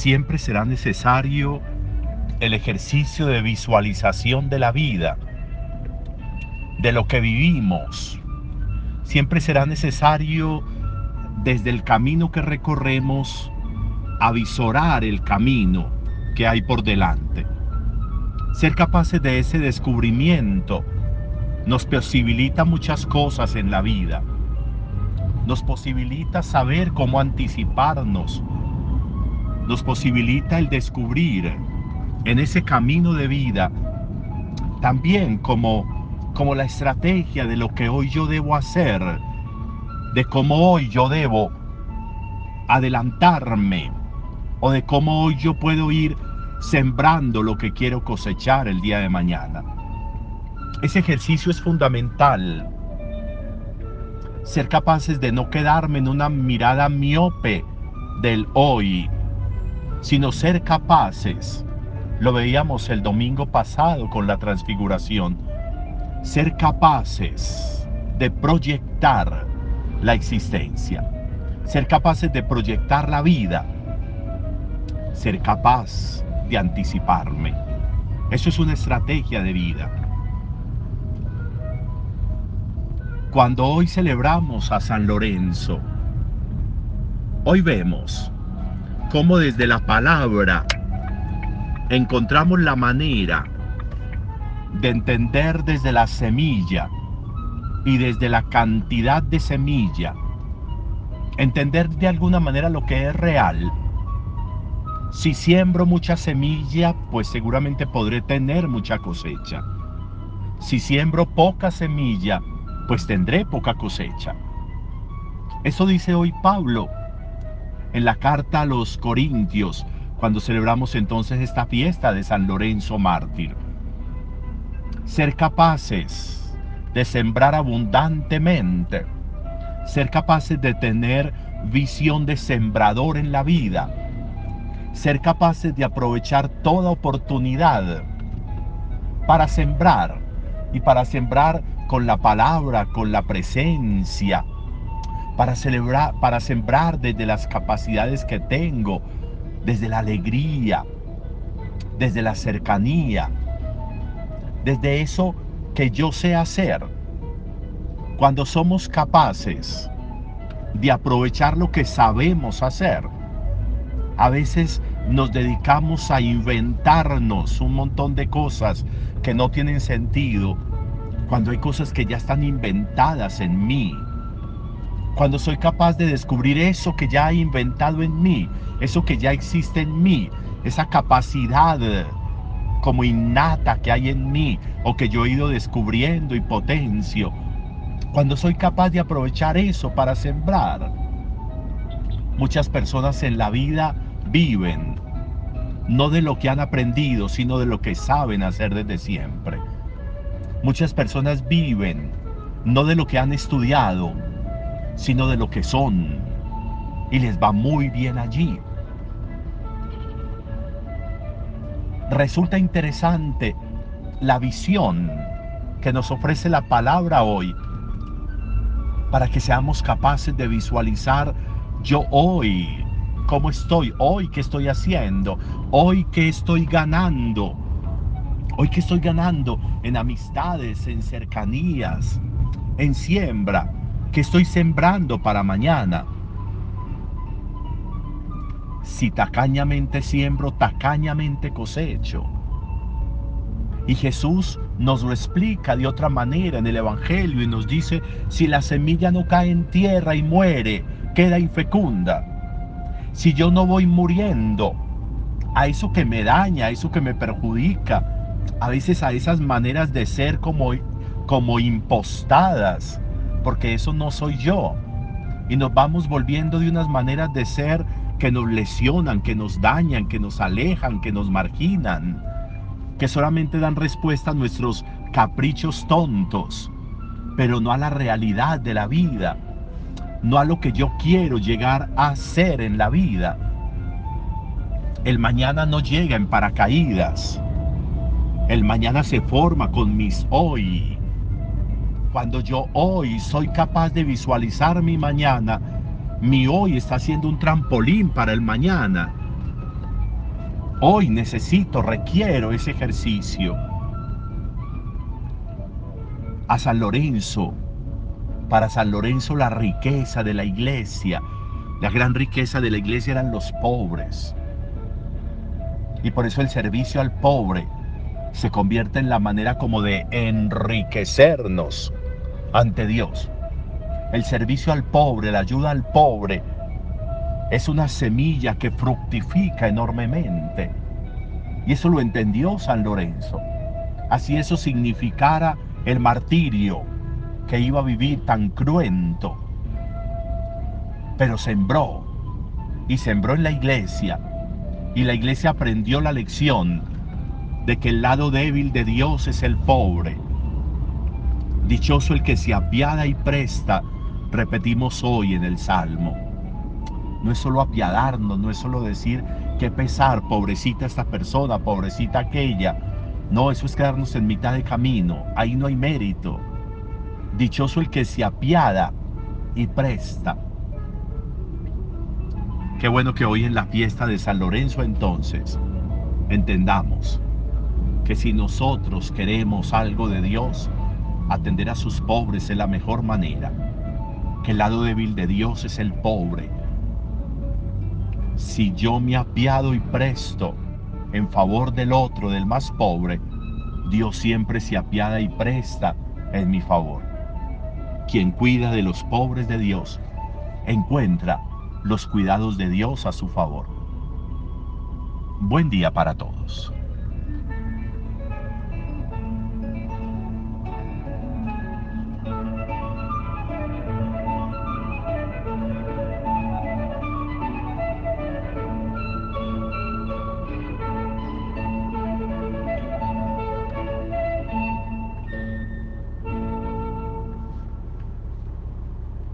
siempre será necesario el ejercicio de visualización de la vida, de lo que vivimos. Siempre será necesario desde el camino que recorremos avisorar el camino que hay por delante. Ser capaces de ese descubrimiento nos posibilita muchas cosas en la vida. Nos posibilita saber cómo anticiparnos. Nos posibilita el descubrir en ese camino de vida también como, como la estrategia de lo que hoy yo debo hacer, de cómo hoy yo debo adelantarme o de cómo hoy yo puedo ir sembrando lo que quiero cosechar el día de mañana. Ese ejercicio es fundamental. Ser capaces de no quedarme en una mirada miope del hoy, sino ser capaces, lo veíamos el domingo pasado con la transfiguración, ser capaces de proyectar la existencia, ser capaces de proyectar la vida, ser capaz de anticiparme. Eso es una estrategia de vida. Cuando hoy celebramos a San Lorenzo, hoy vemos cómo desde la palabra encontramos la manera de entender desde la semilla y desde la cantidad de semilla, entender de alguna manera lo que es real. Si siembro mucha semilla, pues seguramente podré tener mucha cosecha. Si siembro poca semilla, pues tendré poca cosecha. Eso dice hoy Pablo en la carta a los Corintios, cuando celebramos entonces esta fiesta de San Lorenzo Mártir. Ser capaces de sembrar abundantemente, ser capaces de tener visión de sembrador en la vida, ser capaces de aprovechar toda oportunidad para sembrar y para sembrar con la palabra, con la presencia, para celebrar, para sembrar desde las capacidades que tengo, desde la alegría, desde la cercanía, desde eso que yo sé hacer. Cuando somos capaces de aprovechar lo que sabemos hacer, a veces nos dedicamos a inventarnos un montón de cosas que no tienen sentido cuando hay cosas que ya están inventadas en mí, cuando soy capaz de descubrir eso que ya he inventado en mí, eso que ya existe en mí, esa capacidad como innata que hay en mí o que yo he ido descubriendo y potencio, cuando soy capaz de aprovechar eso para sembrar. Muchas personas en la vida viven no de lo que han aprendido, sino de lo que saben hacer desde siempre. Muchas personas viven no de lo que han estudiado, sino de lo que son. Y les va muy bien allí. Resulta interesante la visión que nos ofrece la palabra hoy para que seamos capaces de visualizar yo hoy, cómo estoy, hoy qué estoy haciendo, hoy qué estoy ganando Hoy que estoy ganando en amistades, en cercanías, en siembra, que estoy sembrando para mañana. Si tacañamente siembro, tacañamente cosecho. Y Jesús nos lo explica de otra manera en el Evangelio y nos dice, si la semilla no cae en tierra y muere, queda infecunda. Si yo no voy muriendo a eso que me daña, a eso que me perjudica, a veces a esas maneras de ser como, como impostadas, porque eso no soy yo. Y nos vamos volviendo de unas maneras de ser que nos lesionan, que nos dañan, que nos alejan, que nos marginan, que solamente dan respuesta a nuestros caprichos tontos, pero no a la realidad de la vida, no a lo que yo quiero llegar a ser en la vida. El mañana no llega en paracaídas. El mañana se forma con mis hoy. Cuando yo hoy soy capaz de visualizar mi mañana, mi hoy está siendo un trampolín para el mañana. Hoy necesito, requiero ese ejercicio. A San Lorenzo, para San Lorenzo la riqueza de la iglesia, la gran riqueza de la iglesia eran los pobres. Y por eso el servicio al pobre se convierte en la manera como de enriquecernos ante Dios. El servicio al pobre, la ayuda al pobre, es una semilla que fructifica enormemente. Y eso lo entendió San Lorenzo. Así eso significara el martirio que iba a vivir tan cruento. Pero sembró y sembró en la iglesia. Y la iglesia aprendió la lección de que el lado débil de Dios es el pobre. Dichoso el que se apiada y presta, repetimos hoy en el Salmo. No es solo apiadarnos, no es solo decir qué pesar, pobrecita esta persona, pobrecita aquella. No, eso es quedarnos en mitad de camino, ahí no hay mérito. Dichoso el que se apiada y presta. Qué bueno que hoy en la fiesta de San Lorenzo entonces entendamos que si nosotros queremos algo de Dios, atender a sus pobres es la mejor manera. Que el lado débil de Dios es el pobre. Si yo me apiado y presto en favor del otro, del más pobre, Dios siempre se apiada y presta en mi favor. Quien cuida de los pobres de Dios, encuentra los cuidados de Dios a su favor. Buen día para todos.